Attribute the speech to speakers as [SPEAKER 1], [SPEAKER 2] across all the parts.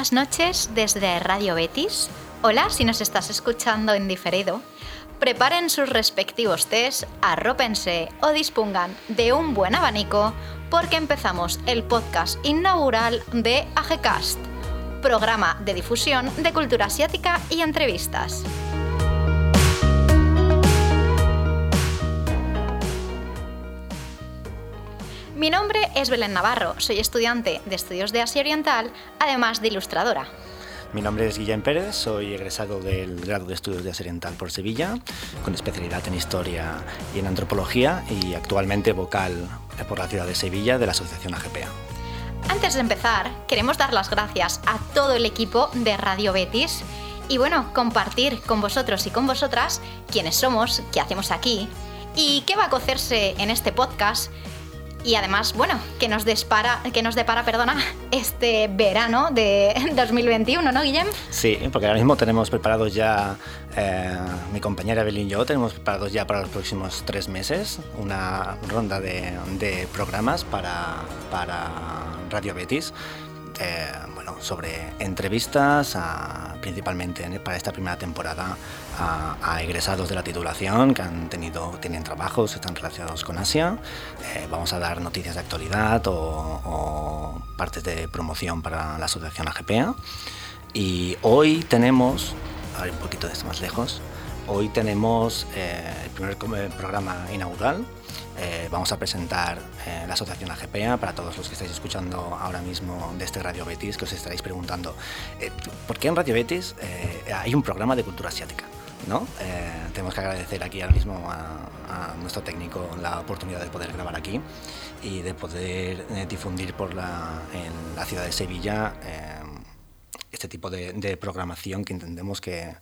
[SPEAKER 1] Buenas noches desde Radio Betis. Hola si nos estás escuchando en diferido. Preparen sus respectivos tés, arrópense o dispongan de un buen abanico porque empezamos el podcast inaugural de AGCast, programa de difusión de cultura asiática y entrevistas. Mi nombre es Belén Navarro, soy estudiante de estudios de Asia Oriental, además de ilustradora.
[SPEAKER 2] Mi nombre es Guillem Pérez, soy egresado del grado de estudios de Asia Oriental por Sevilla, con especialidad en historia y en antropología y actualmente vocal por la ciudad de Sevilla de la Asociación AGPA.
[SPEAKER 1] Antes de empezar, queremos dar las gracias a todo el equipo de Radio Betis y bueno, compartir con vosotros y con vosotras quiénes somos, qué hacemos aquí y qué va a cocerse en este podcast y además, bueno, que nos, dispara, que nos depara perdona, este verano de 2021, ¿no, Guillem?
[SPEAKER 2] Sí, porque ahora mismo tenemos preparados ya, eh, mi compañera Belín y yo, tenemos preparados ya para los próximos tres meses una ronda de, de programas para, para Radio Betis eh, bueno, sobre entrevistas, principalmente para esta primera temporada, a, egresados de la titulación que han tenido, tienen trabajos, están relacionados con Asia. Eh, vamos a dar noticias de actualidad o, partes de promoción para la asociación AGPA. Y hoy tenemos, a ver un poquito de esto más lejos, hoy tenemos eh, el primer programa inaugural eh, vamos a presentar la asociación AGPA para todos los que estáis escuchando ahora mismo de este Radio Betis, que os estaréis preguntando, ¿por qué en Radio Betis hay un programa de cultura asiática? ¿No? tenemos que agradecer aquí ahora mismo a, nuestro técnico la oportunidad de poder grabar aquí y de poder difundir por la, en la ciudad de Sevilla este tipo de programación que entendemos que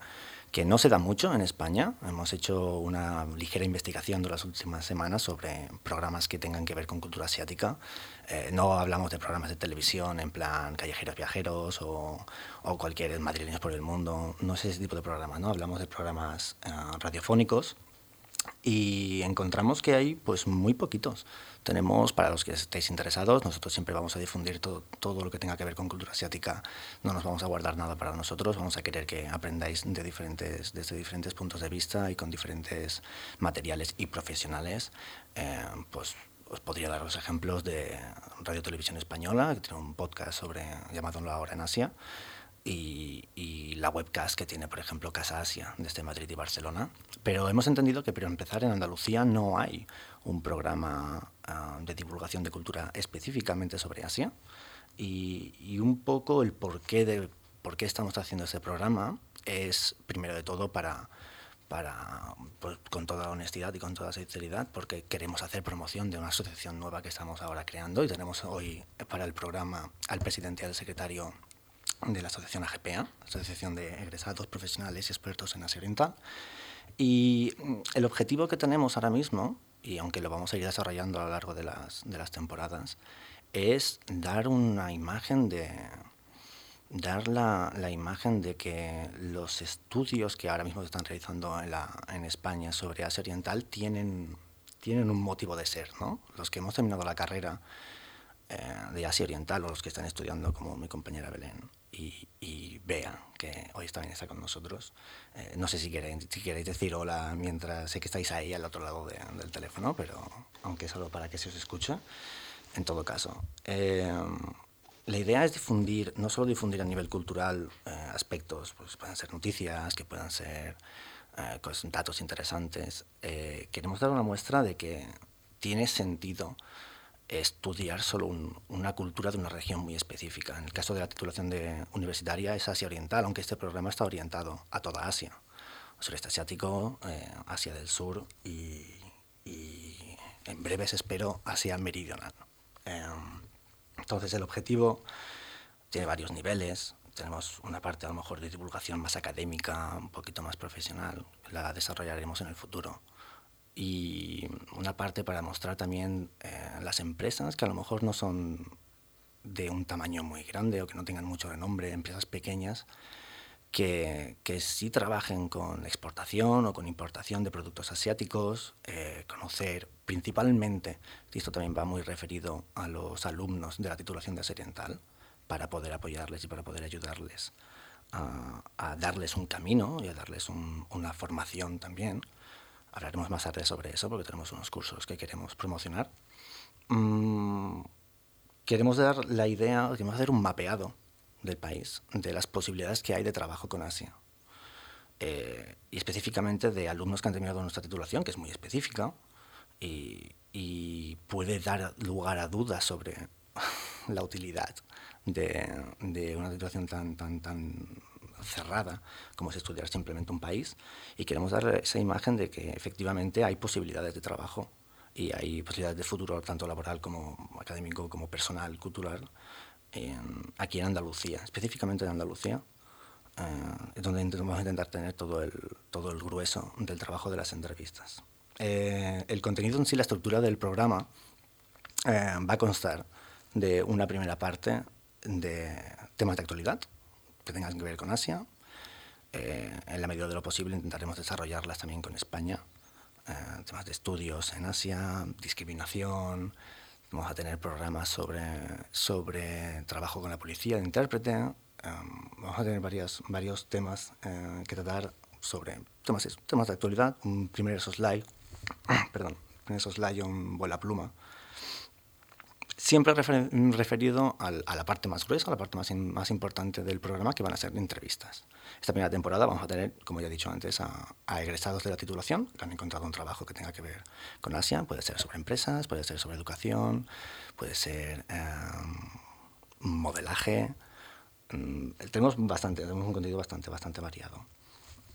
[SPEAKER 2] que no se da mucho en España. Hemos hecho una ligera investigación de las últimas semanas sobre programas que tengan que ver con cultura asiática. Eh, no hablamos de programas de televisión en plan callejeros viajeros o, o cualquier madrileños por el mundo. No es ese tipo de programa, ¿no? Hablamos de programas eh, radiofónicos y encontramos que hay pues muy poquitos. Tenemos, para los que estéis interesados, nosotros siempre vamos a difundir todo, todo, lo que tenga que ver con cultura asiática. No nos vamos a guardar nada para nosotros, vamos a querer que aprendáis de diferentes, desde diferentes puntos de vista y con diferentes materiales y profesionales. Eh, pues os podría dar los ejemplos de Radio Televisión Española, que tiene un podcast sobre, llamado La Hora en Asia, y, la webcast que tiene, por ejemplo, Casa Asia, desde Madrid y Barcelona. Pero hemos entendido que para empezar en Andalucía no hay un programa ah, de divulgación de cultura específicamente sobre Asia. Y, un poco el porqué de por qué estamos haciendo ese programa es, primero de todo, para, para pues, con toda honestidad y con toda sinceridad, porque queremos hacer promoción de una asociación nueva que estamos ahora creando y tenemos hoy para el programa al presidente y al secretario de la Asociación AGPA, Asociación de Egresados Profesionales y Expertos en Asia Oriental. Y mm, el objetivo que tenemos ahora mismo, y aunque lo vamos a ir desarrollando a lo largo de las, de las temporadas, es dar una imagen de dar la, la, imagen de que los estudios que ahora mismo se están realizando en, la, en España sobre Asia Oriental tienen, tienen un motivo de ser. ¿no? Los que hemos terminado la carrera eh, de Asia Oriental o los que están estudiando como mi compañera Belén y, y Bea, que hoy también está con nosotros. Eh, no sé si queréis, si queréis decir hola mientras sé que estáis ahí al otro lado del teléfono, pero aunque solo para que se os escuche, en todo caso. Eh, la idea es difundir, no solo difundir a nivel cultural eh, aspectos, pues pueden ser noticias, que puedan ser datos interesantes. queremos dar una muestra de que tiene sentido estudiar solo una cultura de una región muy específica. En el caso de la titulación de universitaria es Asia Oriental, aunque este programa está orientado a toda Asia. Sureste Asiático, eh, Asia del Sur y, en breves espero Asia Meridional. Entonces el objetivo tiene varios niveles. Tenemos una parte a lo mejor de divulgación más académica, un poquito más profesional, la desarrollaremos en el futuro y una parte para mostrar también eh, las empresas que a lo mejor no son de un tamaño muy grande o que no tengan mucho renombre, empresas pequeñas que, que sí trabajen con exportación o con importación de productos asiáticos, eh, conocer principalmente, y esto también va muy referido a los alumnos de la titulación de Asia Oriental, para poder apoyarles y para poder ayudarles a, darles un camino y a darles una formación también. Hablaremos más tarde sobre eso porque tenemos unos cursos que queremos promocionar. Mm, queremos dar la idea, queremos hacer un mapeado del país, de las posibilidades que hay de trabajo con Asia. Eh, y específicamente de alumnos que han terminado nuestra titulación, que es muy específica y, puede dar lugar a dudas sobre la utilidad de, de, una titulación tan, tan, tan cerrada como es estudiar simplemente un país. Y queremos dar esa imagen de que efectivamente hay posibilidades de trabajo y hay posibilidades de futuro, tanto laboral como académico, como personal, cultural, aquí en Andalucía, específicamente en Andalucía, eh, donde vamos a intentar tener todo el, todo el grueso del trabajo de las entrevistas. Eh, el contenido en sí, la estructura del programa, eh, va a constar de una primera parte de temas de actualidad que tengan que ver con Asia. en la medida de lo posible intentaremos desarrollarlas también con España. temas de estudios en Asia, discriminación, Vamos a tener programas sobre, sobre trabajo con la policía de intérprete. Em, vamos a tener varios, varios temas eh, que tratar sobre temas, temas de actualidad. Un primer soslay, perdón, primer soslay, un vuela pluma siempre referido a la parte más gruesa, a la parte más, importante del programa, que van a ser entrevistas. Esta primera temporada vamos a tener, como ya he dicho antes, a, egresados de la titulación que han encontrado un trabajo que tenga que ver con Asia. Puede ser sobre empresas, puede ser sobre educación, puede ser em, modelaje. Mm, tenemos bastante, tenemos un contenido bastante, bastante variado.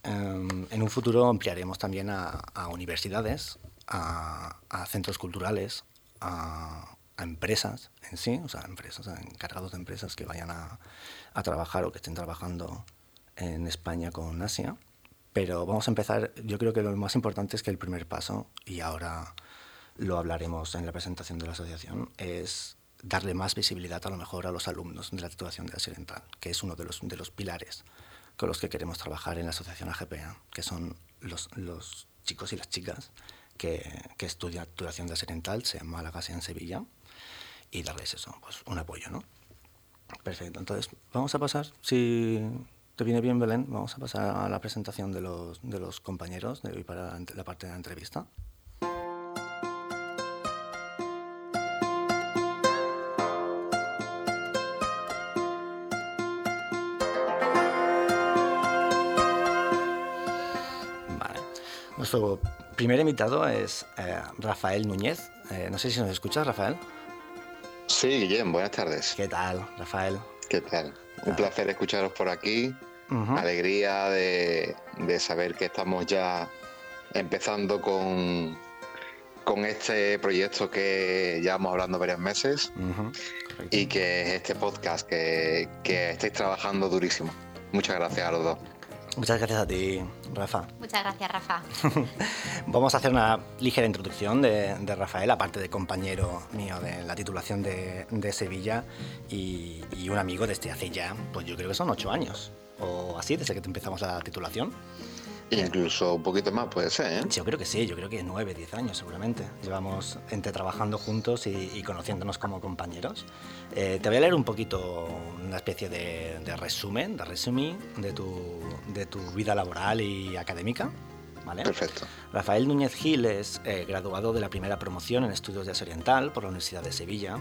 [SPEAKER 2] Em, en un futuro ampliaremos también a, universidades, a centros culturales, a a empresas en sí, o sea, empresas, encargados de empresas que vayan a, a, trabajar o que estén trabajando en España con Asia. Pero vamos a empezar, yo creo que lo más importante es que el primer paso, y ahora lo hablaremos en la presentación de la asociación, es darle más visibilidad a lo mejor a los alumnos de la titulación de Asia que es uno de los, de los pilares con los que queremos trabajar en la asociación AGPA, que son los, los chicos y las chicas que, que estudian titulación de Asia sea en Málaga, sea en Sevilla, y darles eso, pues un apoyo, ¿no? Perfecto, entonces vamos a pasar, si te viene bien Belén, vamos a pasar a la presentación de los, de los compañeros de hoy para la parte de la entrevista. Vale. Nuestro primer invitado es eh, Rafael Núñez. Eh, no sé si nos escuchas, Rafael.
[SPEAKER 3] Sí, Guillem, buenas tardes.
[SPEAKER 2] ¿Qué tal, Rafael?
[SPEAKER 3] ¿Qué tal? Un placer escucharos por aquí. Alegría de, saber que estamos ya empezando con, con este proyecto que llevamos hablando varios meses y que es este podcast que, que estáis trabajando durísimo. Muchas gracias a los dos.
[SPEAKER 2] Muchas gracias a ti, Rafa.
[SPEAKER 1] Muchas gracias, Rafa.
[SPEAKER 2] Vamos a hacer una ligera introducción de, Rafael, aparte de compañero mío de la titulación de, Sevilla y, y, un amigo desde hace ya, pues yo creo que son ocho años o así, desde que empezamos la titulación.
[SPEAKER 3] Incluso un poquito más puede ser, ¿eh?
[SPEAKER 2] Yo creo que sí, yo creo que nueve, diez años seguramente. Llevamos entre trabajando juntos y, conociéndonos como compañeros. Eh, te voy a leer un poquito una especie de, resumen, de resumen de tu, de tu vida laboral y académica. ¿Vale?
[SPEAKER 3] Perfecto.
[SPEAKER 2] Rafael Núñez Gil es eh, graduado de la primera promoción en estudios de Asia Oriental por la Universidad de Sevilla.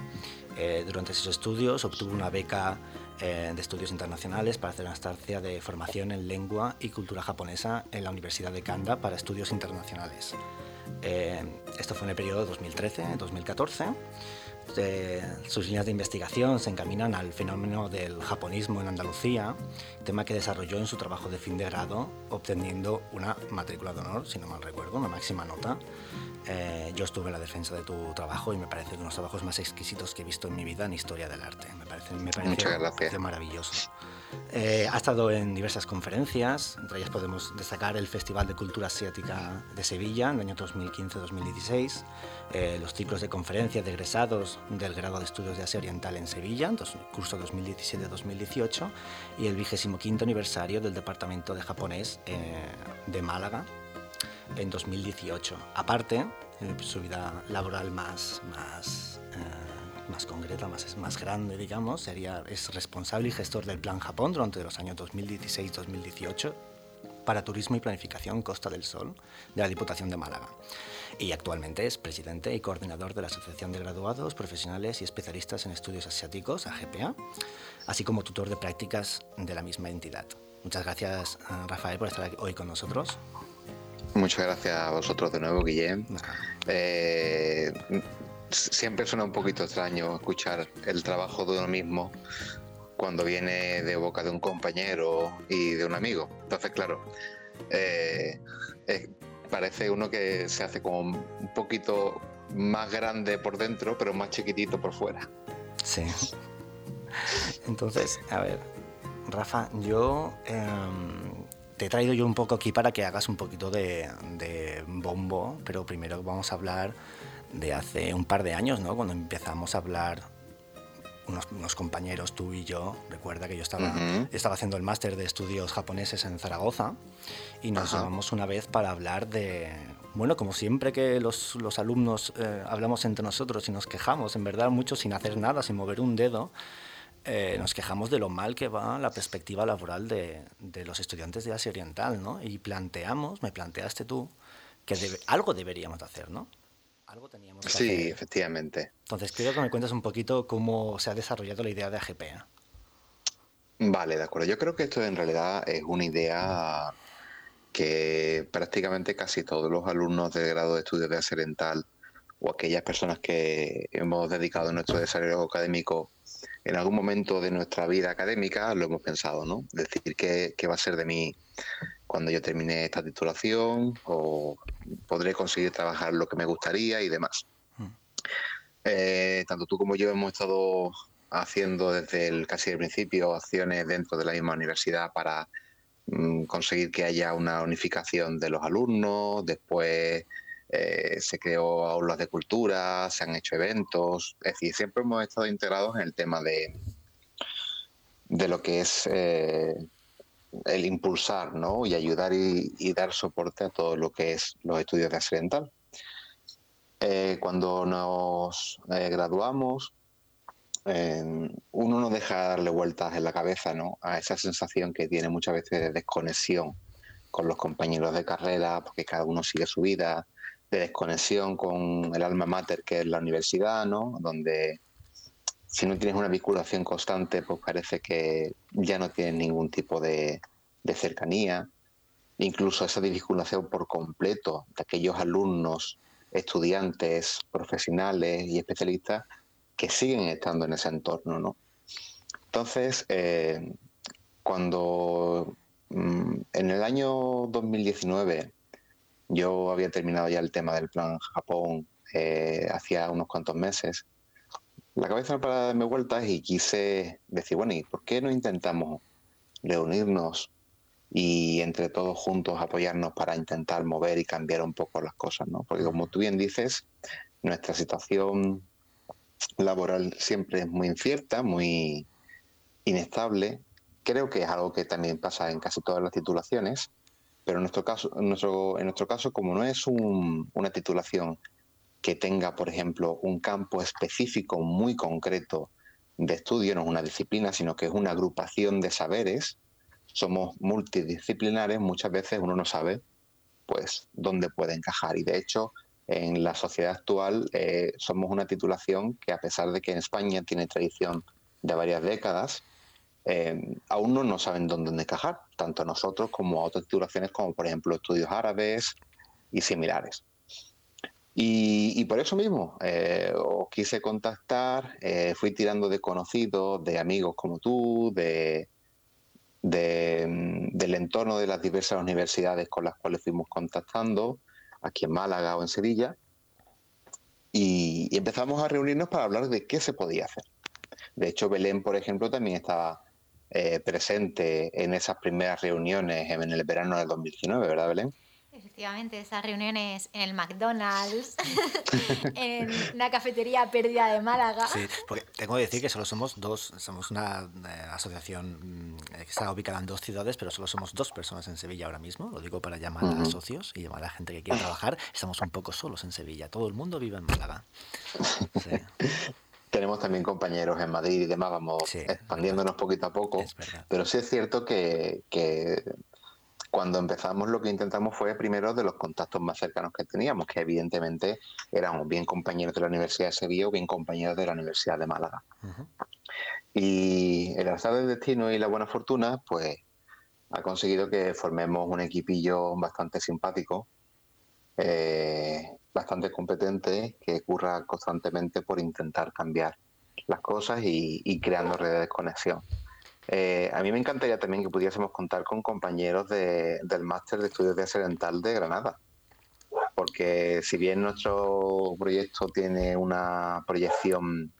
[SPEAKER 2] Eh, durante sus estudios obtuvo una beca eh, de estudios internacionales para hacer una estancia de formación en lengua y cultura japonesa en la Universidad de Kanda para estudios internacionales. Eh, esto fue en el periodo 2013-2014. Eh, sus líneas de investigación se encaminan al fenómeno del japonismo en Andalucía, tema que desarrolló en su trabajo de fin de grado, obteniendo una matrícula de honor, si no mal recuerdo, una máxima nota, eh, yo estuve en la defensa de tu trabajo y me parece uno de los trabajos más exquisitos que he visto en mi vida en historia del arte. Me parece, me parece, maravilloso. Eh, ha estado en diversas conferencias, entre ellas podemos destacar el Festival de Cultura Asiática de Sevilla en el año 2015-2016, eh, los ciclos de conferencias de egresados del grado de estudios de Asia Oriental en Sevilla, el curso 2017-2018, y el 25 aniversario del Departamento de Japonés de Málaga en 2018. Aparte, su vida laboral más, más, eh, más concreta, más, más grande, digamos, sería, es responsable y gestor del Plan Japón durante los años 2016-2018 para Turismo y Planificación Costa del Sol de la Diputación de Málaga. Y actualmente es presidente y coordinador de la Asociación de Graduados, Profesionales y Especialistas en Estudios Asiáticos, AGPA, así como tutor de prácticas de la misma entidad. Muchas gracias, eh, Rafael, por estar hoy con nosotros.
[SPEAKER 3] Muchas gracias a vosotros de nuevo, Guillem. Eh, siempre suena un poquito extraño escuchar el trabajo de uno mismo cuando viene de boca de un compañero y de un amigo. Entonces, claro, eh, parece uno que se hace como un poquito más grande por dentro, pero más chiquitito por fuera.
[SPEAKER 2] Sí. Entonces, a ver, Rafa, yo em, te he traído yo un poco aquí para que hagas un poquito de bombo, pero primero vamos a hablar de hace un par de años, ¿no? Cuando empezamos a hablar unos, compañeros, tú y yo, recuerda que yo estaba, estaba haciendo el máster de estudios japoneses en Zaragoza y nos llevamos una vez para hablar de, bueno, como siempre que los, los alumnos eh, hablamos entre nosotros y nos quejamos, en verdad mucho sin hacer nada, sin mover un dedo, eh, nos quejamos de lo mal que va la perspectiva laboral de, de los estudiantes de Asia Oriental, ¿no? Y planteamos, me planteaste tú, que algo deberíamos hacer, ¿no?
[SPEAKER 3] Algo teníamos que sí, efectivamente.
[SPEAKER 2] Entonces, quiero que me cuentes un poquito cómo se ha desarrollado la idea de AGPA.
[SPEAKER 3] Vale, de acuerdo. Yo creo que esto en realidad es una idea que prácticamente casi todos los alumnos del grado de estudios de Aserental o aquellas personas que hemos dedicado nuestro desarrollo académico en algún momento de nuestra vida académica lo hemos pensado, ¿no? Decir, ¿qué, qué va a ser de mí cuando yo termine esta titulación o podré conseguir trabajar lo que me gustaría y demás. Mm. Eh, tanto tú como yo hemos estado haciendo desde el casi el principio acciones dentro de la misma universidad para mm, conseguir que haya una unificación de los alumnos, después eh, se creó aulas de cultura, se han hecho eventos, es decir, siempre hemos estado integrados en el tema de, de lo que es eh, el impulsar ¿no? y ayudar y, dar soporte a todo lo que es los estudios de accidental. Eh, cuando nos eh, graduamos, uno no deja de darle vueltas en la cabeza ¿no? a esa sensación que tiene muchas veces de desconexión con los compañeros de carrera, porque cada uno sigue su vida, de desconexión con el alma mater que es la universidad, ¿no? donde si no tienes una vinculación constante, pues parece que ya no tienes ningún tipo de, cercanía. Incluso esa desvinculación por completo de aquellos alumnos, estudiantes, profesionales y especialistas que siguen estando en ese entorno, ¿no? Entonces, eh, cuando mm, en el año 2019 yo había terminado ya el tema del plan Japón eh, hacía unos cuantos meses, la cabeza para darme vueltas y quise decir, bueno, ¿y por qué no intentamos reunirnos y entre todos juntos apoyarnos para intentar mover y cambiar un poco las cosas, ¿no? Porque como tú bien dices, nuestra situación laboral siempre es muy incierta, muy inestable. Creo que es algo que también pasa en casi todas las titulaciones, pero en nuestro caso, en nuestro, en nuestro caso como no es una titulación que tenga, por ejemplo, un campo específico muy concreto de estudio, no es una disciplina, sino que es una agrupación de saberes. Somos multidisciplinares, muchas veces uno no sabe pues dónde puede encajar. Y de hecho, en la sociedad actual eh, somos una titulación que a pesar de que en España tiene tradición de varias décadas, eh, aún no, no saben dónde encajar, tanto nosotros como otras titulaciones como por ejemplo estudios árabes y similares. Y, por eso mismo eh, os quise contactar, eh, fui tirando de conocidos, de amigos como tú, de, mm, del entorno de las diversas universidades con las cuales fuimos contactando, aquí en Málaga o en Sevilla, y, empezamos a reunirnos para hablar de qué se podía hacer. De hecho, Belén, por ejemplo, también estaba eh, presente en esas primeras reuniones en el verano del 2019, ¿verdad, Belén?
[SPEAKER 1] Efectivamente, esas reuniones en el McDonald's, en una cafetería perdida de Málaga.
[SPEAKER 2] Sí, porque tengo que decir que solo somos dos, somos una eh, asociación mm, que está ubicada en dos ciudades, pero solo somos dos personas en Sevilla ahora mismo. Lo digo para llamar a socios y llamar a la gente que quiere trabajar. Estamos un poco solos en Sevilla, todo el mundo vive en Málaga.
[SPEAKER 3] tenemos también compañeros en Madrid y demás, vamos expandiéndonos poquito a poco, pero sí es cierto que, cuando empezamos lo que intentamos fue primero de los contactos más cercanos que teníamos, que evidentemente éramos bien compañeros de la Universidad de Sevilla o bien compañeros de la Universidad de Málaga. Y el azar del destino y la buena fortuna, pues ha conseguido que formemos un equipillo bastante simpático, eh, bastante competente, que curra constantemente por intentar cambiar las cosas y, creando redes de conexión. Eh, a mí me encantaría también que pudiésemos contar con compañeros del máster de estudios de accidental de Granada, porque si bien nuestro proyecto tiene una proyección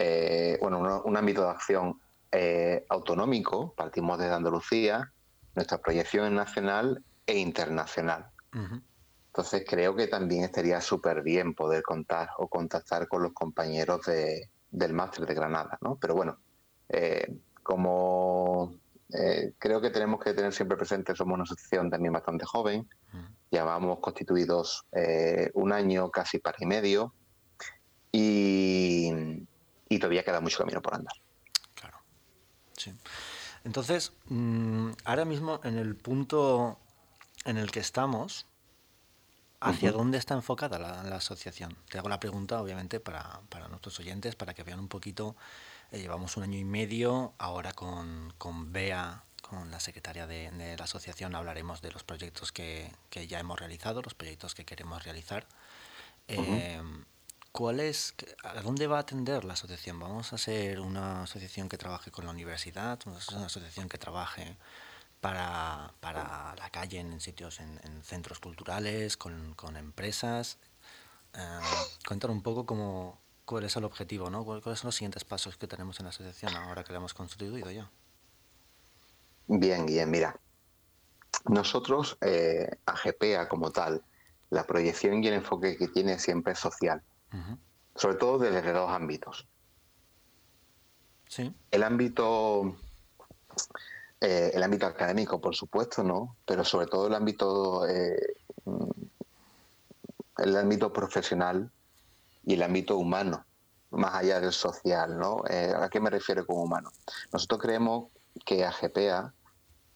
[SPEAKER 3] eh, bueno, un, ámbito de acción eh, autonómico, partimos desde Andalucía, nuestra proyección es nacional e internacional. Entonces creo que también estaría súper bien poder contar o contactar con los compañeros del máster de Granada, ¿no? Pero bueno, eh, como creo que tenemos que tener siempre presente, somos una asociación también bastante joven, ya vamos constituidos un año casi para y medio, y, y todavía queda mucho camino por andar.
[SPEAKER 2] Claro. Sí. Entonces, mm, ahora mismo en el punto en el que estamos, ¿hacia dónde está enfocada la, asociación? Te hago la pregunta, obviamente, para, nuestros oyentes, para que vean un poquito. Eh, llevamos un año y medio, ahora con, con Bea, con la secretaria de, la asociación, hablaremos de los proyectos que, ya hemos realizado, los proyectos que queremos realizar. ¿Cuál es, ¿A dónde va a atender la asociación? ¿Vamos a ser una asociación que trabaje con la universidad? ¿Vamos a ser una asociación que trabaje para, para la calle, en sitios, en, centros culturales, con, con empresas? Eh, cuéntanos un poco cómo, cuál es el objetivo, ¿no? ¿Cuáles son los siguientes pasos que tenemos en la asociación ahora que la hemos constituido ya?
[SPEAKER 3] Bien, bien, mira. Nosotros, eh, AGPA como tal, la proyección y el enfoque que tiene siempre es social sobre todo desde dos ámbitos. El ámbito eh, el ámbito académico, por supuesto, ¿no? Pero sobre todo el ámbito eh, el ámbito profesional y el ámbito humano, más allá del social, ¿no? Eh, ¿A qué me refiero con humano? Nosotros creemos que AGPA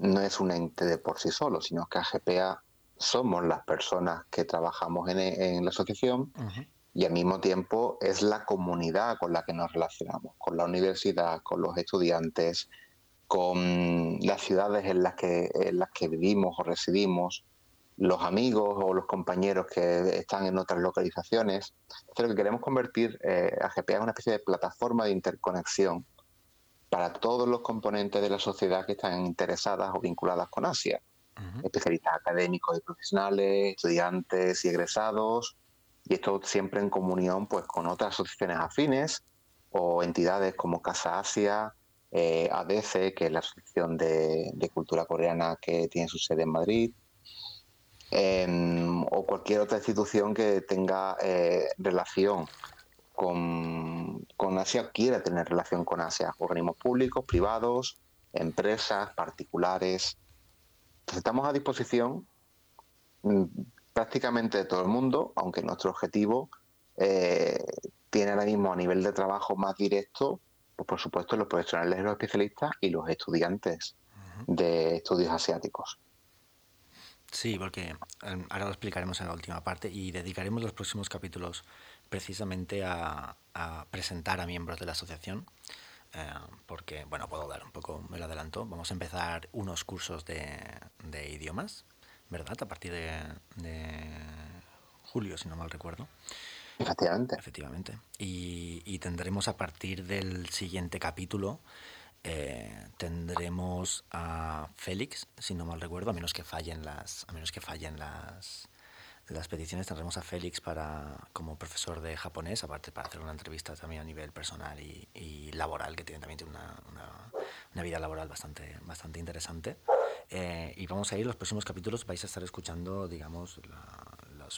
[SPEAKER 3] no es un ente de por sí solo, sino que AGPA somos las personas que trabajamos en, la asociación y al mismo tiempo es la comunidad con la que nos relacionamos, con la universidad, con los estudiantes, con las ciudades en las que, en las que vivimos o residimos, los amigos o los compañeros que están en otras localizaciones. Entonces, lo que queremos convertir eh, a GPA en una especie de plataforma de interconexión para todos los componentes de la sociedad que están interesadas o vinculadas con Asia. Especialistas académicos y profesionales, estudiantes y egresados, y esto siempre en comunión pues con otras asociaciones afines o entidades como Casa Asia, eh, ADC, que es la Asociación de, Cultura Coreana que tiene su sede en Madrid, em, o cualquier otra institución que tenga eh, relación con, con Asia, quiera tener relación con Asia, organismos públicos, privados, empresas, particulares. estamos a disposición mm, prácticamente de todo el mundo, aunque nuestro objetivo eh, tiene ahora mismo a nivel de trabajo más directo, pues por supuesto los profesionales, los especialistas y los estudiantes de estudios asiáticos.
[SPEAKER 2] Sí, porque em, ahora lo explicaremos en la última parte y dedicaremos los próximos capítulos precisamente a, presentar a miembros de la asociación. Eh, porque, bueno, puedo dar un poco, me lo adelanto. Vamos a empezar unos cursos de, de idiomas ¿verdad? A partir de, julio, si no mal recuerdo.
[SPEAKER 3] Efectivamente.
[SPEAKER 2] Efectivamente. Y, tendremos a partir del siguiente capítulo, eh, tendremos a Félix, si no mal recuerdo, a menos que fallen las, a menos que fallen las, las peticiones, tendremos a Félix para, como profesor de japonés, aparte para hacer una entrevista también a nivel personal y, laboral, que tiene también una, una, una vida laboral bastante, bastante interesante. Eh, y vamos a ir, los próximos capítulos vais a estar escuchando, digamos,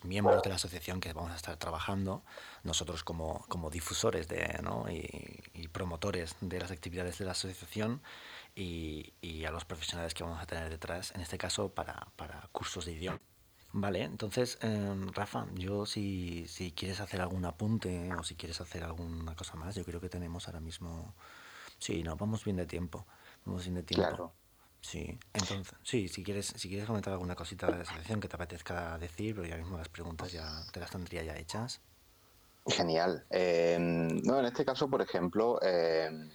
[SPEAKER 2] miembros de la asociación que vamos a estar trabajando, nosotros como, como difusores de, ¿no? y, promotores de las actividades de la asociación y, y, a los profesionales que vamos a tener detrás, en este caso para, para cursos de idioma Vale, entonces, em, Rafa, yo si, si quieres hacer algún apunte o si quieres hacer alguna cosa más, yo creo que tenemos ahora mismo... Sí, no, vamos bien de tiempo. Vamos bien de tiempo. Claro. Sí, entonces, sí, si quieres, si quieres comentar alguna cosita de la selección que te apetezca decir, pero ya mismo las preguntas ya te las tendría ya hechas.
[SPEAKER 3] Genial. Em, no, en este caso, por ejemplo, em,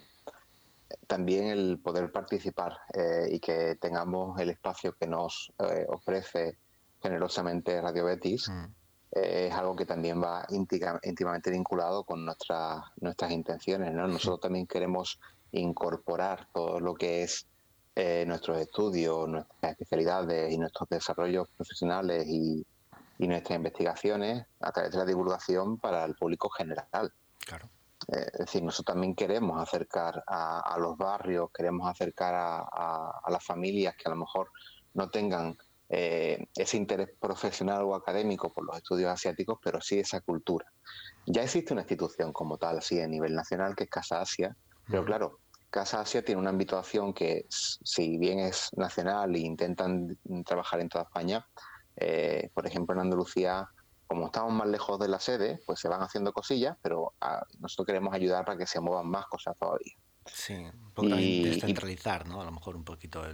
[SPEAKER 3] también el poder participar eh, y que tengamos el espacio que nos eh, ofrece generosamente Radio Betis mm. eh, es algo que también va íntimamente vinculado con nuestras nuestras intenciones. ¿no? Nosotros también queremos incorporar todo lo que es nuestros estudios, nuestras especialidades y nuestros desarrollos profesionales y, y nuestras investigaciones a través de la divulgación para el público general. Claro. Eh, es decir, nosotros también queremos acercar a, los barrios, queremos acercar a, las familias que a lo mejor no tengan eh, ese interés profesional o académico por los estudios asiáticos, pero sí esa cultura. Ya existe una institución como tal, así a nivel nacional, que es Casa Asia, pero claro, Casa Asia tiene una ámbito que, si bien es nacional e intentan trabajar en toda España, eh, por ejemplo, en Andalucía, como estamos más lejos de la sede, pues se van haciendo cosillas, pero ah, nosotros queremos ayudar para que se muevan más cosas todavía.
[SPEAKER 2] Sí, un poco y, descentralizar, ¿no? A lo mejor un poquito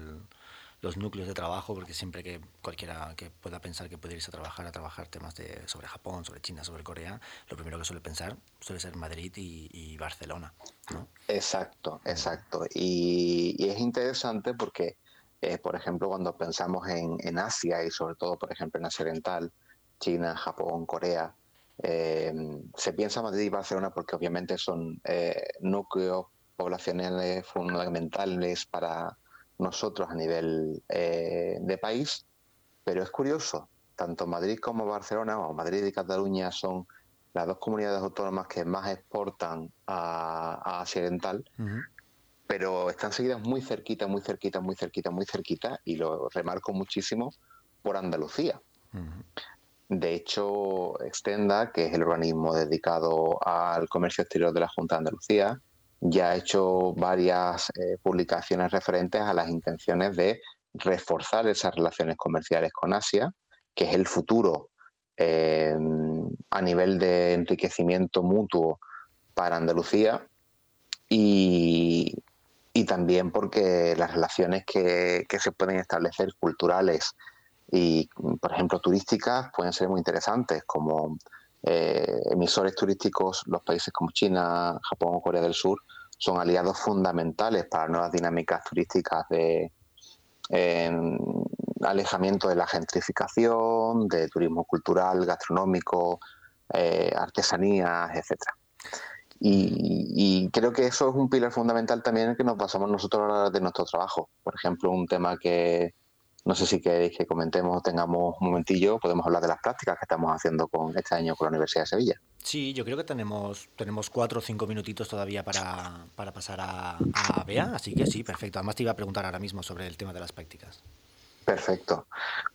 [SPEAKER 2] los núcleos de trabajo, porque siempre que cualquiera que pueda pensar que puede irse a trabajar, a trabajar temas de, sobre Japón, sobre China, sobre Corea, lo primero que suele pensar suele ser Madrid y, Barcelona, ¿no?
[SPEAKER 3] Exacto, exacto. Y, y es interesante porque eh, por ejemplo, cuando pensamos en, Asia y sobre todo, por ejemplo, en Asia Oriental, China, Japón, Corea, eh, se piensa Madrid y Barcelona porque obviamente son eh, núcleos poblacionales fundamentales para nosotros a nivel de país, pero es curioso, tanto Madrid como Barcelona, o Madrid y Cataluña son las dos comunidades autónomas que más exportan a, Asia Oriental, pero están seguidas muy cerquita, muy cerquita, muy cerquita, muy cerquita, y lo remarco muchísimo por Andalucía. De hecho, Extenda, que es el organismo dedicado al comercio exterior de la Junta de Andalucía, ya ha hecho varias eh, publicaciones referentes a las intenciones de reforzar esas relaciones comerciales con Asia, que es el futuro eh, a nivel de enriquecimiento mutuo para Andalucía. Y, y también porque las relaciones que, se pueden establecer culturales y, por ejemplo, turísticas pueden ser muy interesantes, como eh, emisores turísticos, los países como China, Japón o Corea del Sur son aliados fundamentales para nuevas dinámicas turísticas de alejamiento de la gentrificación, de turismo cultural, gastronómico, eh, artesanías, etcétera. Y, creo que eso es un pilar fundamental también en que nos basamos nosotros de nuestro trabajo. Por ejemplo, un tema que no sé si queréis que comentemos, tengamos un momentillo, podemos hablar de las prácticas que estamos haciendo con este año con la Universidad de Sevilla.
[SPEAKER 2] Sí, yo creo que tenemos, tenemos cuatro o cinco minutitos todavía para, para pasar a, a Bea, así que sí, perfecto. Además te iba a preguntar ahora mismo sobre el tema de las prácticas.
[SPEAKER 3] Perfecto.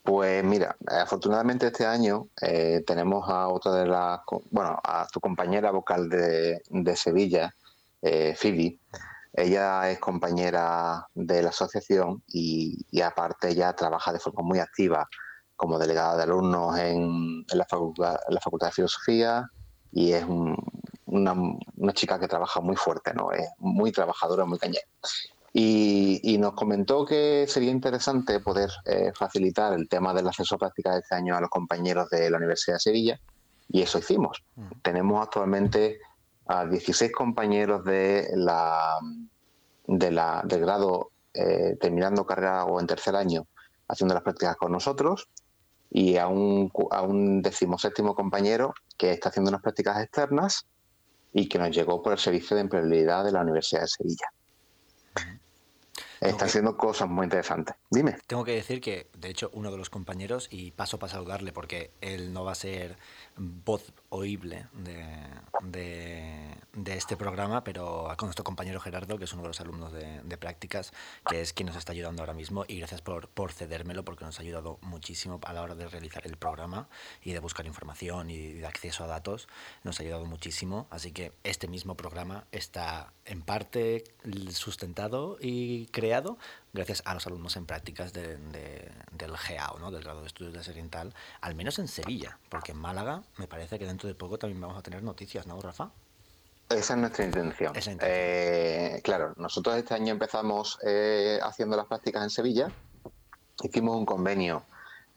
[SPEAKER 3] Pues mira, afortunadamente este año eh, tenemos a otra de las, bueno, a tu compañera vocal de, Sevilla, eh, Phoebe. Ella es compañera de la asociación y, aparte ella trabaja de forma muy activa como delegada de alumnos en, la, facultad, la Facultad de Filosofía y es una, una, chica que trabaja muy fuerte, ¿no? Es muy trabajadora, muy cañera. Y, nos comentó que sería interesante poder eh, facilitar el tema del acceso a prácticas de este año a los compañeros de la Universidad de Sevilla y eso hicimos. Mm. Tenemos actualmente a 16 compañeros de la, de la, del grado eh, terminando carrera o en tercer año haciendo las prácticas con nosotros y a un, a un decimoséptimo compañero que está haciendo unas prácticas externas y que nos llegó por el Servicio de Empleabilidad de la Universidad de Sevilla. Está haciendo cosas muy interesantes. Dime.
[SPEAKER 2] Tengo que decir que, de hecho, uno de los compañeros, y paso para saludarle porque él no va a ser voz oíble de, de, este programa, pero con nuestro compañero Gerardo, que es uno de los alumnos de, de, prácticas, que es quien nos está ayudando ahora mismo, y gracias por, por cedérmelo porque nos ha ayudado muchísimo a la hora de realizar el programa y de buscar información y de acceso a datos, nos ha ayudado muchísimo, así que este mismo programa está en parte sustentado y creado gracias a los alumnos en prácticas del GEAO, ¿no? del grado de estudios de Asia Oriental, al menos en Sevilla, porque en Málaga me parece que dentro de poco también vamos a tener noticias, ¿no, Rafa?
[SPEAKER 3] Esa es nuestra intención. Eh, claro, nosotros este año empezamos eh, haciendo las prácticas en Sevilla. Hicimos un convenio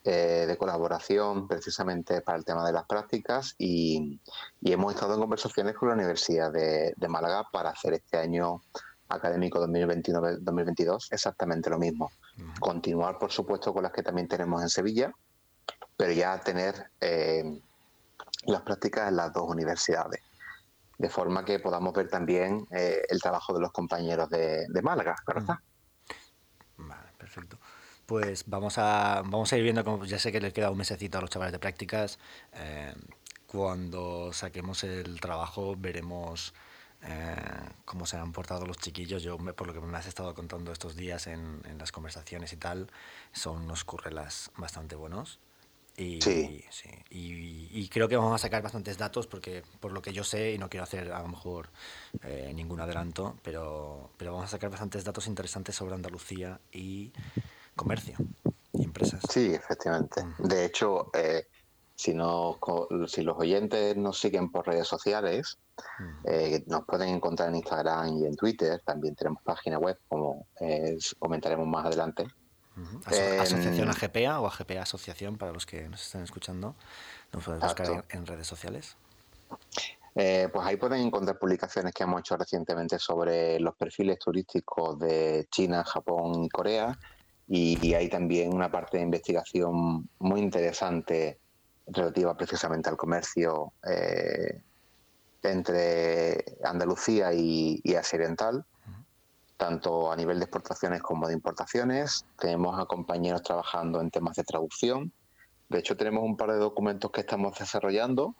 [SPEAKER 3] eh, de colaboración precisamente para el tema de las prácticas y, hemos estado en conversaciones con la Universidad de, Málaga para hacer este año académico 2021-2022 exactamente lo mismo. Continuar, por supuesto, con las que también tenemos en Sevilla, pero ya tener las prácticas en las dos universidades de forma que podamos ver también eh, el trabajo de los compañeros de, Málaga, ¿verdad?
[SPEAKER 2] Vale, perfecto. Pues vamos a, vamos a ir viendo, como ya sé que les queda un mesecito a los chavales de prácticas. Eh, cuando saquemos el trabajo veremos eh, cómo se han portado los chiquillos. Yo, por lo que me has estado contando estos días en, en las conversaciones y tal, son unos currelas bastante buenos. Y, sí. Y, creo que vamos a sacar bastantes datos porque por lo que yo sé, y no quiero hacer a lo mejor eh, ningún adelanto, pero, pero vamos a sacar bastantes datos interesantes sobre Andalucía y comercio y empresas.
[SPEAKER 3] Sí, efectivamente. De hecho, eh, si, no, si los oyentes nos siguen por redes sociales, eh, nos pueden encontrar en Instagram y en Twitter. También tenemos página web, como comentaremos más adelante.
[SPEAKER 2] Asociación AGPA o AGPA Asociación para los que nos estén escuchando. Nos pueden buscar en, redes sociales.
[SPEAKER 3] Eh, pues ahí pueden encontrar publicaciones que hemos hecho recientemente sobre los perfiles turísticos de China, Japón y Corea. Y, hay también una parte de investigación muy interesante relativa precisamente al comercio eh, entre Andalucía y, Asia Oriental tanto a nivel de exportaciones como de importaciones. Tenemos a compañeros trabajando en temas de traducción. De hecho, tenemos un par de documentos que estamos desarrollando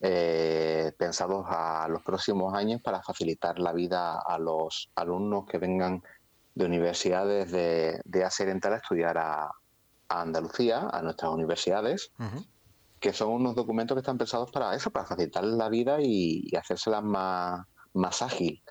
[SPEAKER 3] eh, pensados a los próximos años para facilitar la vida a los alumnos que vengan de universidades de, de Asia Oriental a estudiar a, Andalucía, a nuestras universidades, que son unos documentos que están pensados para eso, para facilitar la vida y, y hacérsela más, más ágil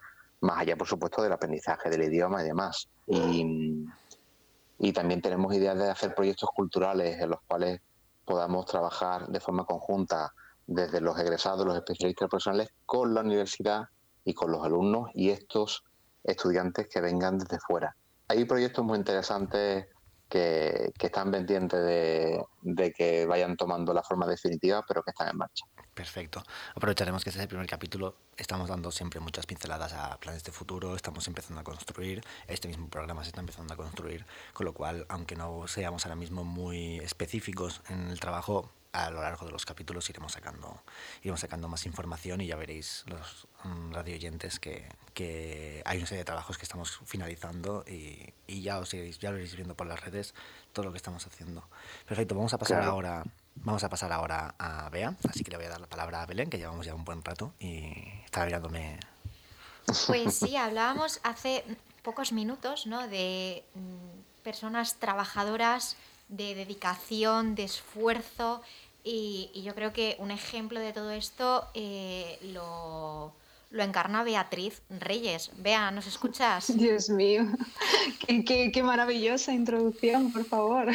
[SPEAKER 3] más allá, por supuesto, del aprendizaje del idioma y demás. Y, también tenemos ideas de hacer proyectos culturales en los cuales podamos trabajar de forma conjunta desde los egresados, los especialistas profesionales, con la universidad y con los alumnos y estos estudiantes que vengan desde fuera. Hay proyectos muy interesantes que, están pendientes de, que vayan tomando la forma definitiva, pero que están en marcha.
[SPEAKER 2] Perfecto. Aprovecharemos que este es el primer capítulo. Estamos dando siempre muchas pinceladas a planes de futuro, estamos empezando a construir, este mismo programa se está empezando a construir, con lo cual, aunque no seamos ahora mismo muy específicos en el trabajo, a lo largo de los capítulos iremos sacando, iremos sacando más información y ya veréis los um, radio oyentes que, que, hay una serie de trabajos que estamos finalizando y, y, ya os iréis, ya lo iréis viendo por las redes todo lo que estamos haciendo. Perfecto, vamos a pasar ahora vamos a pasar ahora a Bea, así que le voy a dar la palabra a Belén, que llevamos ya un buen rato y estaba mirándome.
[SPEAKER 1] Pues sí, hablábamos hace pocos minutos ¿no? de mm, personas trabajadoras, de dedicación, de esfuerzo y, yo creo que un ejemplo de todo esto eh, lo, encarna Beatriz Reyes. Bea, ¿nos escuchas?
[SPEAKER 4] Dios mío, qué, maravillosa introducción, por favor.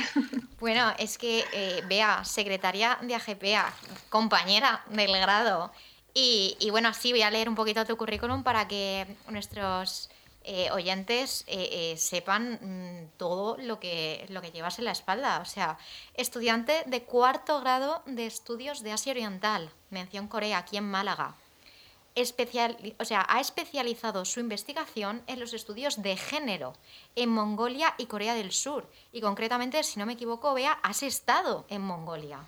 [SPEAKER 1] Bueno, es que eh, Bea, secretaria de AGPA, compañera del grado. Y, y bueno, sí, voy a leer un poquito tu currículum para que nuestros eh, oyentes eh, eh, sepan mm, todo lo que, lo que llevas en la espalda. O sea, estudiante de cuarto grado de estudios de Asia Oriental, mención Corea, aquí en Málaga. O sea, ha especializado su investigación en los estudios de género en Mongolia y Corea del Sur. Y concretamente, si no me equivoco, Bea, has estado en Mongolia.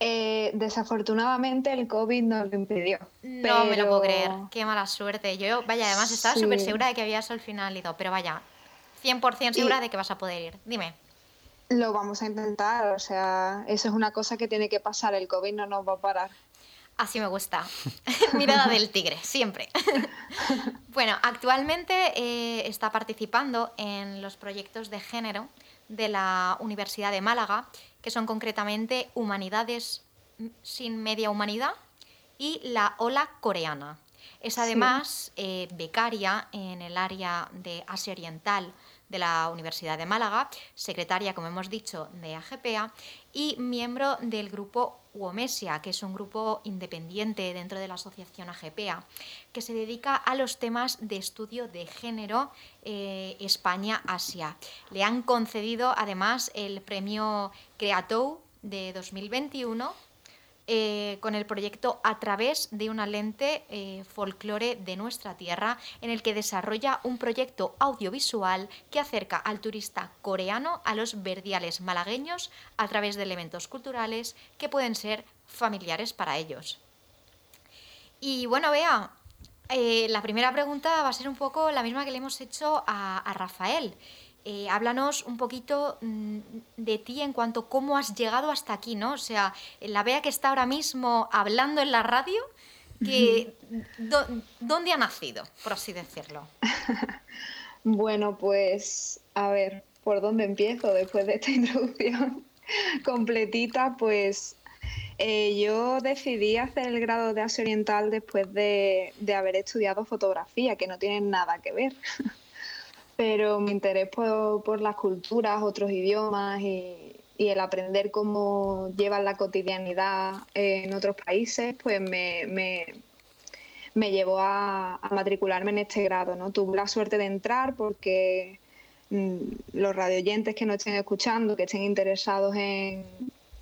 [SPEAKER 4] Eh, desafortunadamente el COVID nos lo impidió.
[SPEAKER 1] No me lo puedo creer, qué mala suerte. Yo, vaya, además estaba súper segura de que habías al final ido, pero vaya, 100% segura de que vas a poder ir. Dime.
[SPEAKER 4] Lo vamos a intentar, o sea, eso es una cosa que tiene que pasar, el COVID no nos va a parar.
[SPEAKER 1] Así me gusta. Mirada del tigre, siempre. bueno, actualmente eh, está participando en los proyectos de género de la Universidad de Málaga que son concretamente Humanidades sin Media Humanidad y la Ola Coreana. Es además eh, becaria en el área de Asia Oriental de la Universidad de Málaga, secretaria, como hemos dicho, de AGPA y miembro del grupo UOMESIA, que es un grupo independiente dentro de la asociación AGPA, que se dedica a los temas de estudio de género eh, España-Asia. Le han concedido además el premio Creatou de 2021 eh, con el proyecto A través de una lente eh, folclore de nuestra tierra, en el que desarrolla un proyecto audiovisual que acerca al turista coreano a los verdiales malagueños a través de elementos culturales que pueden ser familiares para ellos. Y bueno, vea, eh, la primera pregunta va a ser un poco la misma que le hemos hecho a Rafael. Eh, háblanos un poquito mm, de ti en cuanto a cómo has llegado hasta aquí, ¿no? O sea, la Bea que está ahora mismo hablando en la radio, que, ¿dónde ha nacido, por así decirlo?
[SPEAKER 4] bueno, pues a ver, ¿por dónde empiezo después de esta introducción completita? Pues eh, yo decidí hacer el grado de Asia Oriental después de, de haber estudiado fotografía, que no tiene nada que ver. pero mi interés por, las culturas, otros idiomas y, el aprender cómo llevan la cotidianidad en otros países, pues me, me, llevó a, matricularme en este grado. ¿no? Tuve la suerte de entrar porque mm, los radioyentes que no estén escuchando, que estén interesados en,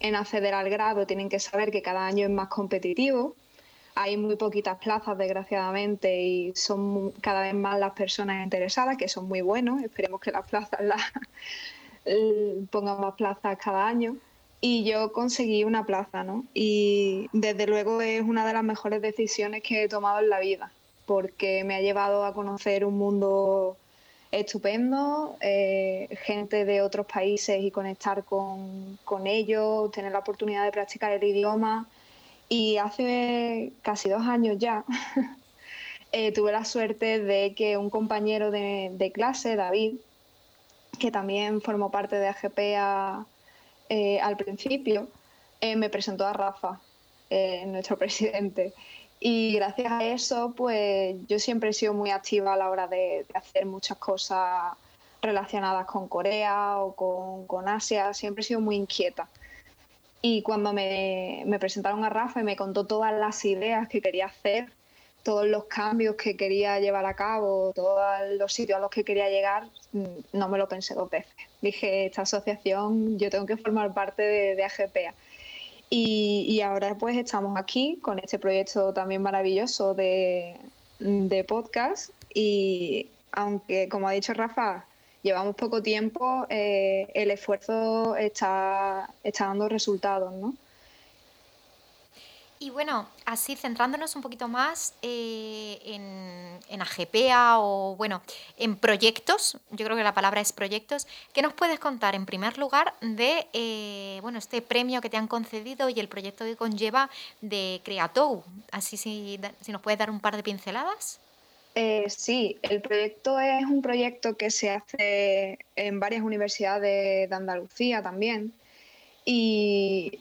[SPEAKER 4] en acceder al grado, tienen que saber que cada año es más competitivo hay muy poquitas plazas, desgraciadamente, y son cada vez más las personas interesadas, que son muy buenos. Esperemos que las plazas las pongan más plazas cada año. Y yo conseguí una plaza, ¿no? Y desde luego es una de las mejores decisiones que he tomado en la vida, porque me ha llevado a conocer un mundo estupendo, eh, gente de otros países y conectar con, con ellos, tener la oportunidad de practicar el idioma y hace casi dos años ya eh, tuve la suerte de que un compañero de, clase, David, que también formó parte de AGP eh, al principio, eh, me presentó a Rafa, nuestro presidente. Y gracias a eso, pues yo siempre he sido muy activa a la hora de, hacer muchas cosas relacionadas con Corea o con, con Asia, siempre he sido muy inquieta. Y cuando me, presentaron a Rafa y me contó todas las ideas que quería hacer, todos los cambios que quería llevar a cabo, todos los sitios a los que quería llegar, mm, no me lo pensé dos veces. Dije, esta asociación, yo tengo que formar parte de, de AGPA. Y, ahora pues estamos aquí con este proyecto también maravilloso de, de podcast y aunque como ha dicho Rafa, llevamos poco tiempo, eh, el esfuerzo está, dando resultados, ¿no?
[SPEAKER 1] Y bueno, así centrándonos un poquito más eh, en, en, AGPA o bueno, en proyectos, yo creo que la palabra es proyectos, ¿qué nos puedes contar en primer lugar de eh, bueno, este premio que te han concedido y el proyecto que conlleva de Creatou? Así si nos puedes dar un par de pinceladas.
[SPEAKER 4] Eh, sí, el proyecto es un proyecto que se hace en varias universidades de Andalucía también y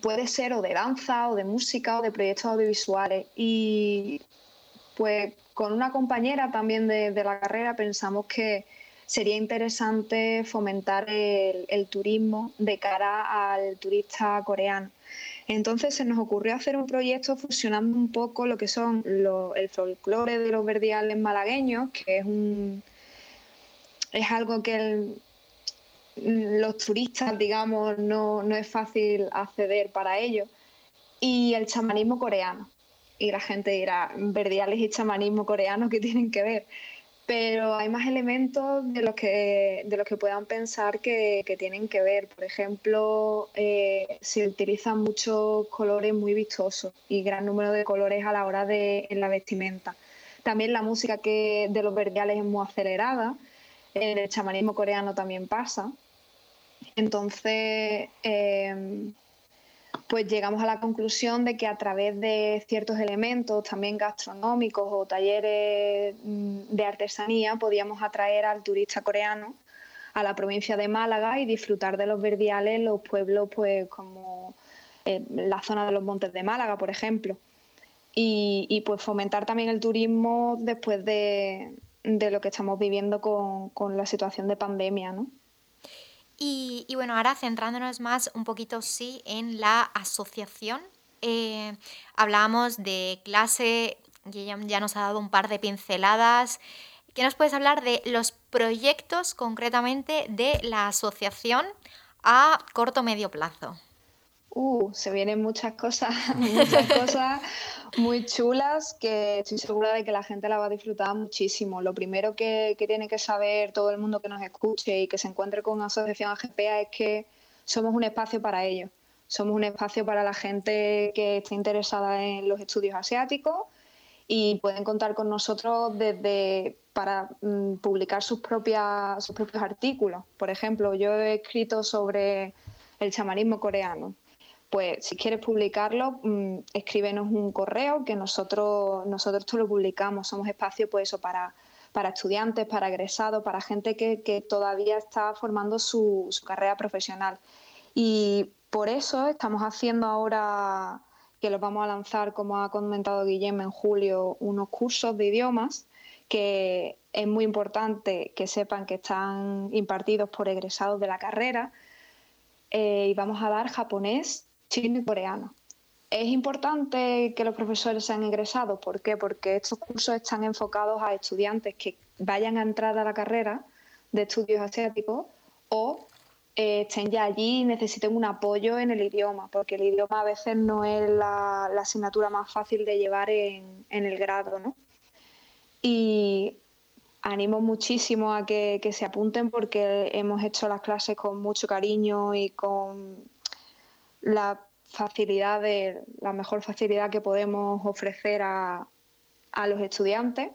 [SPEAKER 4] puede ser o de danza o de música o de proyectos audiovisuales. Y pues con una compañera también de, la carrera pensamos que sería interesante fomentar el turismo de cara al turista coreano entonces se nos ocurrió hacer un proyecto fusionando un poco lo que son el folclore de los verdiales malagueños, que es un es algo que los turistas, digamos, no, no, es fácil acceder para ellos, y el chamanismo coreano. Y la gente dirá, verdiales y chamanismo coreano, ¿qué tienen que ver? Pero hay más elementos de los que, de los que puedan pensar que, tienen que ver. Por ejemplo, eh, se utilizan muchos colores muy vistosos y gran número de colores a la hora de en la vestimenta. También la música que de los verdiales es muy acelerada, en el chamanismo coreano también pasa. Entonces, eh, pues llegamos a la conclusión de que a través de ciertos elementos, también gastronómicos o talleres mm, de artesanía, podíamos atraer al turista coreano a la provincia de Málaga y disfrutar de los verdiales, los pueblos, pues como eh, la zona de los Montes de Málaga, por ejemplo. Y, pues fomentar también el turismo después de, de lo que estamos viviendo con, la situación de pandemia, ¿no?
[SPEAKER 1] Y, bueno, ahora centrándonos más un poquito, sí, en la asociación. Eh, hablábamos de clase, ella ya nos ha dado un par de pinceladas. ¿Qué nos puedes hablar de los proyectos concretamente de la asociación a corto medio plazo?
[SPEAKER 4] Uh, se vienen muchas cosas, muchas cosas muy chulas que estoy segura de que la gente la va a disfrutar muchísimo. Lo primero que, tiene que saber todo el mundo que nos escuche y que se encuentre con asociación AGPA es que somos un espacio para ellos. Somos un espacio para la gente que está interesada en los estudios asiáticos y pueden contar con nosotros desde para mm, publicar sus, propias, sus propios artículos. Por ejemplo, yo he escrito sobre el chamanismo coreano pues si quieres publicarlo, mm, escríbenos un correo que nosotros, nosotros te lo publicamos. Somos espacio pues eso para, para estudiantes, para egresados, para gente que, todavía está formando su, carrera profesional. Y por eso estamos haciendo ahora, que los vamos a lanzar, como ha comentado Guillem en julio, unos cursos de idiomas que es muy importante que sepan que están impartidos por egresados de la carrera. Eh, y vamos a dar japonés, chino y coreano. Es importante que los profesores sean egresados. ¿Por qué? Porque estos cursos están enfocados a estudiantes que vayan a entrar a la carrera de estudios asiáticos o eh, estén ya allí y necesiten un apoyo en el idioma, porque el idioma a veces no es la, asignatura más fácil de llevar en, el grado. ¿no? Y animo muchísimo a que se apunten porque hemos hecho las clases con mucho cariño y con la facilidad de, la mejor facilidad que podemos ofrecer a, los estudiantes.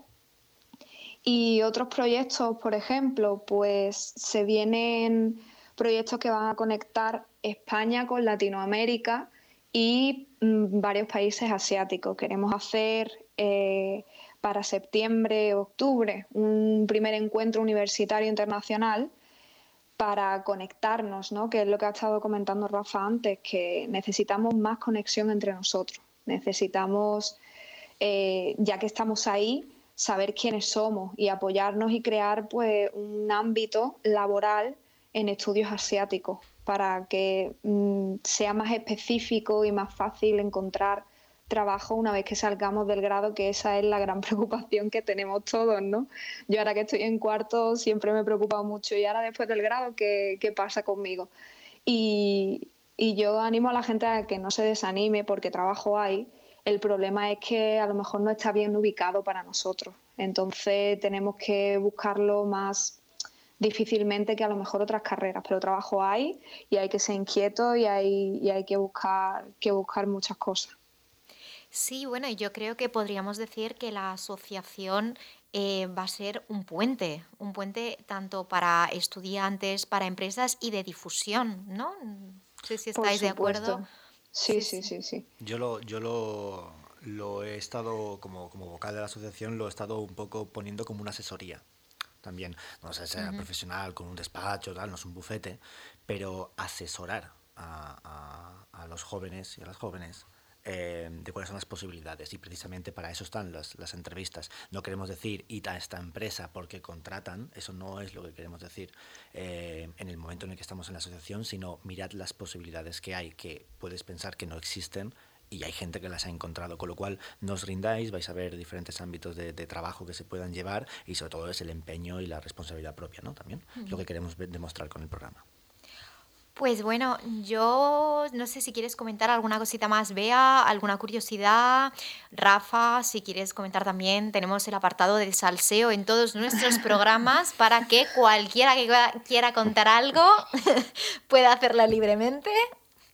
[SPEAKER 4] Y otros proyectos, por ejemplo, pues se vienen proyectos que van a conectar España con Latinoamérica y mm, varios países asiáticos. Queremos hacer eh, para septiembre, octubre, un primer encuentro universitario internacional para conectarnos, ¿no? que es lo que ha estado comentando Rafa antes, que necesitamos más conexión entre nosotros. Necesitamos, eh, ya que estamos ahí, saber quiénes somos y apoyarnos y crear pues, un ámbito laboral en estudios asiáticos para que mm, sea más específico y más fácil encontrar trabajo una vez que salgamos del grado, que esa es la gran preocupación que tenemos todos, ¿no? Yo ahora que estoy en cuarto siempre me he preocupado mucho y ahora después del grado, ¿qué, pasa conmigo? Y, yo animo a la gente a que no se desanime porque trabajo hay. El problema es que a lo mejor no está bien ubicado para nosotros. Entonces tenemos que buscarlo más difícilmente que a lo mejor otras carreras, pero trabajo hay y hay que ser inquieto y hay, y hay que, buscar, que buscar muchas cosas.
[SPEAKER 1] Sí, bueno, yo creo que podríamos decir que la asociación eh, va a ser un puente, un puente tanto para estudiantes, para empresas y de difusión, ¿no? No sé si estáis de acuerdo.
[SPEAKER 4] Sí, sí, sí, sí,
[SPEAKER 2] Yo lo, yo lo, lo he estado, como, como vocal de la asociación, lo he estado un poco poniendo como una asesoría también. No sé, ser profesional con un despacho, tal, no es un bufete, pero asesorar a, a, a los jóvenes y a las jóvenes eh, de cuáles son las posibilidades y precisamente para eso están las, las entrevistas. No queremos decir id a esta empresa porque contratan, eso no es lo que queremos decir eh, en el momento en el que estamos en la asociación, sino mirad las posibilidades que hay, que puedes pensar que no existen y hay gente que las ha encontrado, con lo cual no os rindáis, vais a ver diferentes ámbitos de, trabajo que se puedan llevar y sobre todo es el empeño y la responsabilidad propia, ¿no? También lo que queremos demostrar con el programa.
[SPEAKER 1] Pues bueno, yo no sé si quieres comentar alguna cosita más, Bea, alguna curiosidad. Rafa, si quieres comentar también, tenemos el apartado de salseo en todos nuestros programas para que cualquiera que quiera contar algo pueda hacerlo libremente.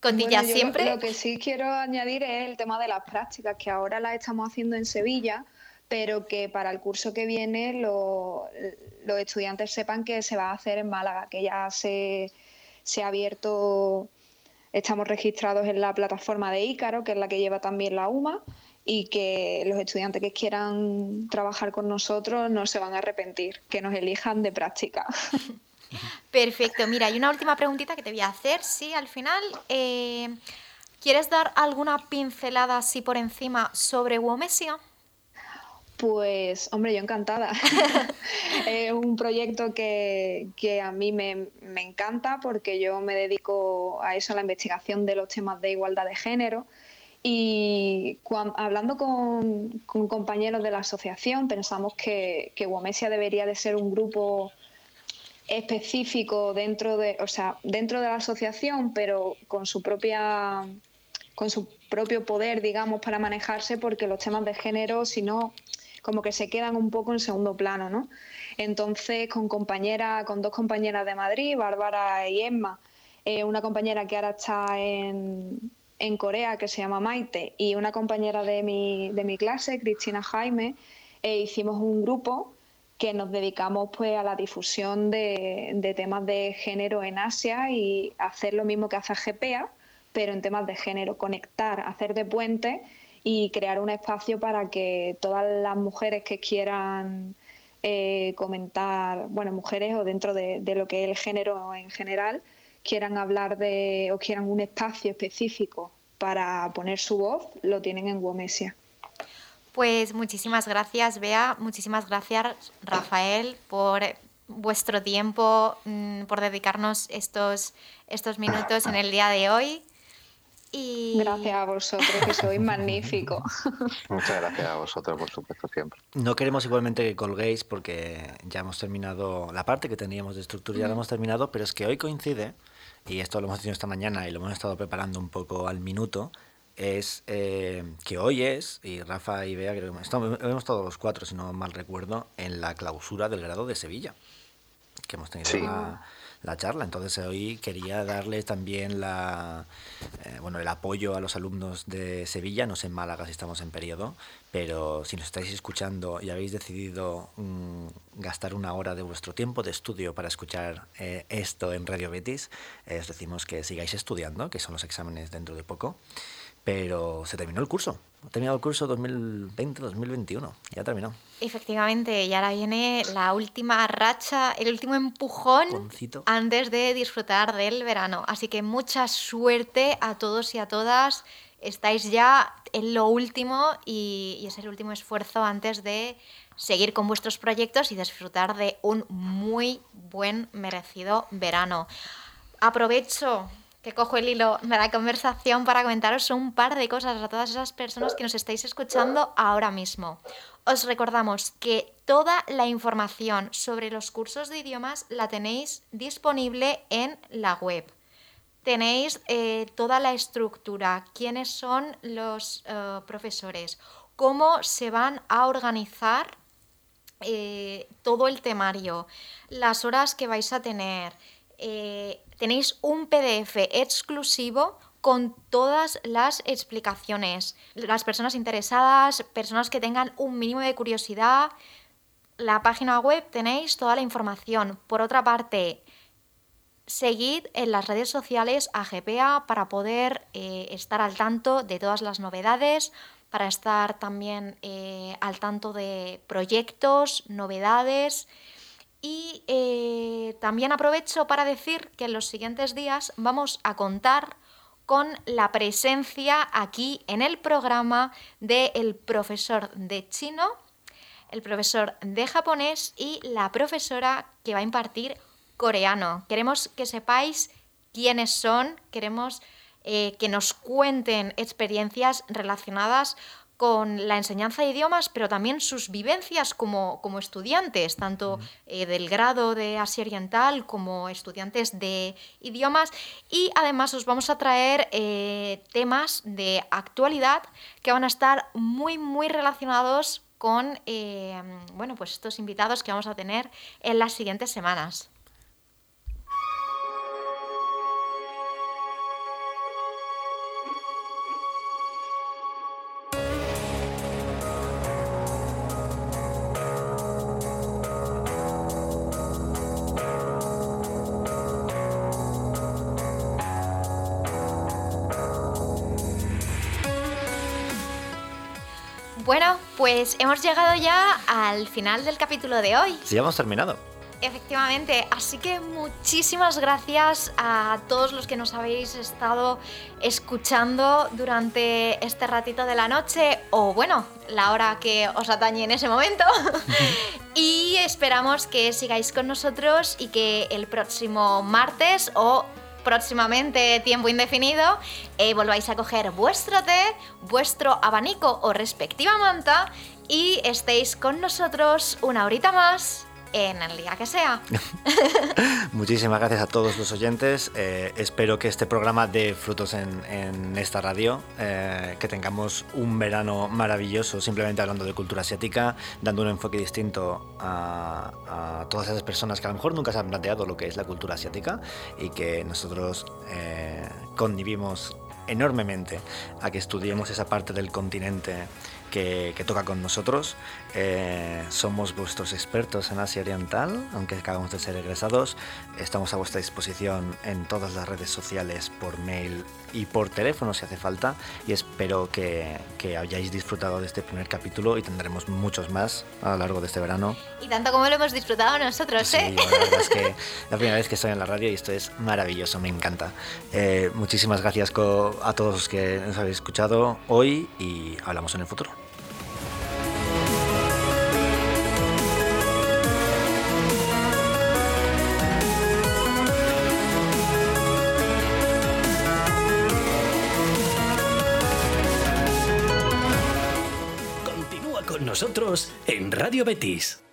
[SPEAKER 1] Cotilla siempre.
[SPEAKER 4] Lo que sí quiero añadir es el tema de las prácticas, que ahora las estamos haciendo en Sevilla, pero que para el curso que viene los estudiantes sepan que se va a hacer en Málaga, que ya se se ha abierto, estamos registrados en la plataforma de Ícaro, que es la que lleva también la UMA, y que los estudiantes que quieran trabajar con nosotros no se van a arrepentir, que nos elijan de práctica.
[SPEAKER 1] Perfecto. Mira, hay una última preguntita que te voy a hacer. Sí, al final, eh, ¿quieres dar alguna pincelada así por encima sobre Womesia?
[SPEAKER 4] Pues, hombre, yo encantada. es un proyecto que, a mí me, encanta porque yo me dedico a eso, a la investigación de los temas de igualdad de género. Y hablando con, compañeros de la asociación, pensamos que, que Womesia debería de ser un grupo específico dentro de, o sea, dentro de la asociación, pero con su propia con su propio poder, digamos, para manejarse, porque los temas de género, si no, como que se quedan un poco en segundo plano, ¿no? Entonces, con compañeras, con dos compañeras de Madrid, Bárbara y Emma, eh, una compañera que ahora está en, en, Corea, que se llama Maite, y una compañera de mi, de mi clase, Cristina Jaime, eh, hicimos un grupo que nos dedicamos pues a la difusión de, de, temas de género en Asia y hacer lo mismo que hace GPA, pero en temas de género, conectar, hacer de puente y crear un espacio para que todas las mujeres que quieran eh, comentar, bueno, mujeres o dentro de, lo que es el género en general, quieran hablar de o quieran un espacio específico para poner su voz, lo tienen en Womesia.
[SPEAKER 1] Pues muchísimas gracias, Bea, muchísimas gracias, Rafael, por vuestro tiempo, mm, por dedicarnos estos, estos minutos en el día de hoy.
[SPEAKER 4] Gracias a vosotros, que sois magnífico.
[SPEAKER 3] Muchas gracias a vosotros, por supuesto, siempre.
[SPEAKER 2] No queremos igualmente que colguéis porque ya hemos terminado la parte que teníamos de estructura, ya la hemos terminado, pero es que hoy coincide, y esto lo hemos tenido esta mañana y lo hemos estado preparando un poco al minuto, es eh, que hoy es, y Rafa y Bea, creo que estamos, hemos estado los cuatro, si no mal recuerdo, en la clausura del grado de Sevilla, que hemos tenido sí la charla. Entonces hoy quería darle también la, eh, bueno, el apoyo a los alumnos de Sevilla, no sé en Málaga si estamos en periodo, pero si nos estáis escuchando y habéis decidido mm, gastar una hora de vuestro tiempo de estudio para escuchar eh, esto en Radio Betis, os decimos que sigáis estudiando, que son los exámenes dentro de poco pero se terminó el curso. Ha terminado el curso 2020-2021, ya terminó.
[SPEAKER 1] Efectivamente, y ahora viene la última racha, el último empujón antes de disfrutar del verano. Así que mucha suerte a todos y a todas. Estáis ya en lo último y, es el último esfuerzo antes de seguir con vuestros proyectos y disfrutar de un muy buen, merecido verano. Aprovecho que cojo el hilo de la conversación para comentaros un par de cosas a todas esas personas que nos estáis escuchando ahora mismo. Os recordamos que toda la información sobre los cursos de idiomas la tenéis disponible en la web. Tenéis eh, toda la estructura, quiénes son los eh, profesores, cómo se van a organizar eh, todo el temario, las horas que vais a tener, tenéis un PDF exclusivo con todas las explicaciones. Las personas interesadas, personas que tengan un mínimo de curiosidad, la página web tenéis toda la información. Por otra parte, seguid en las redes sociales a para poder eh, estar al tanto de todas las novedades, para estar también eh, al tanto de proyectos, novedades. Y eh, también aprovecho para decir que en los siguientes días vamos a contar con la presencia aquí en el programa del profesor de chino, el profesor de japonés y la profesora que va a impartir coreano. Queremos que sepáis quiénes son, queremos eh, que nos cuenten experiencias relacionadas con la enseñanza de idiomas, pero también sus vivencias como, como estudiantes, tanto eh, del grado de Asia Oriental como estudiantes de idiomas. Y además os vamos a traer eh, temas de actualidad que van a estar muy, muy relacionados con eh, bueno, pues estos invitados que vamos a tener en las siguientes semanas. Pues hemos llegado ya al final del capítulo de hoy.
[SPEAKER 2] Sí, hemos terminado.
[SPEAKER 1] Efectivamente, así que muchísimas gracias a todos los que nos habéis estado escuchando durante este ratito de la noche o bueno, la hora que os atañe en ese momento. y esperamos que sigáis con nosotros y que el próximo martes o próximamente tiempo indefinido eh, volváis a coger vuestro té, vuestro abanico o respectiva manta y estéis con nosotros una horita más en el día que sea.
[SPEAKER 2] Muchísimas gracias a todos los oyentes. Eh, espero que este programa dé frutos en, esta radio, eh, que tengamos un verano maravilloso simplemente hablando de cultura asiática, dando un enfoque distinto a, todas esas personas que a lo mejor nunca se han planteado lo que es la cultura asiática y que nosotros eh, convivimos enormemente a que estudiemos esa parte del continente que, toca con nosotros. Eh, somos vuestros expertos en Asia Oriental, aunque acabamos de ser egresados. Estamos a vuestra disposición en todas las redes sociales, por mail y por teléfono si hace falta. Y espero que, que hayáis disfrutado de este primer capítulo y tendremos muchos más a lo largo de este verano.
[SPEAKER 1] Y tanto como lo hemos disfrutado nosotros,
[SPEAKER 2] ¿eh? la verdad es que la primera vez que estoy en la radio y esto es maravilloso, me encanta. Eh, muchísimas gracias a todos los que nos habéis escuchado hoy y hablamos en el futuro.
[SPEAKER 5] Nosotros en Radio Betis.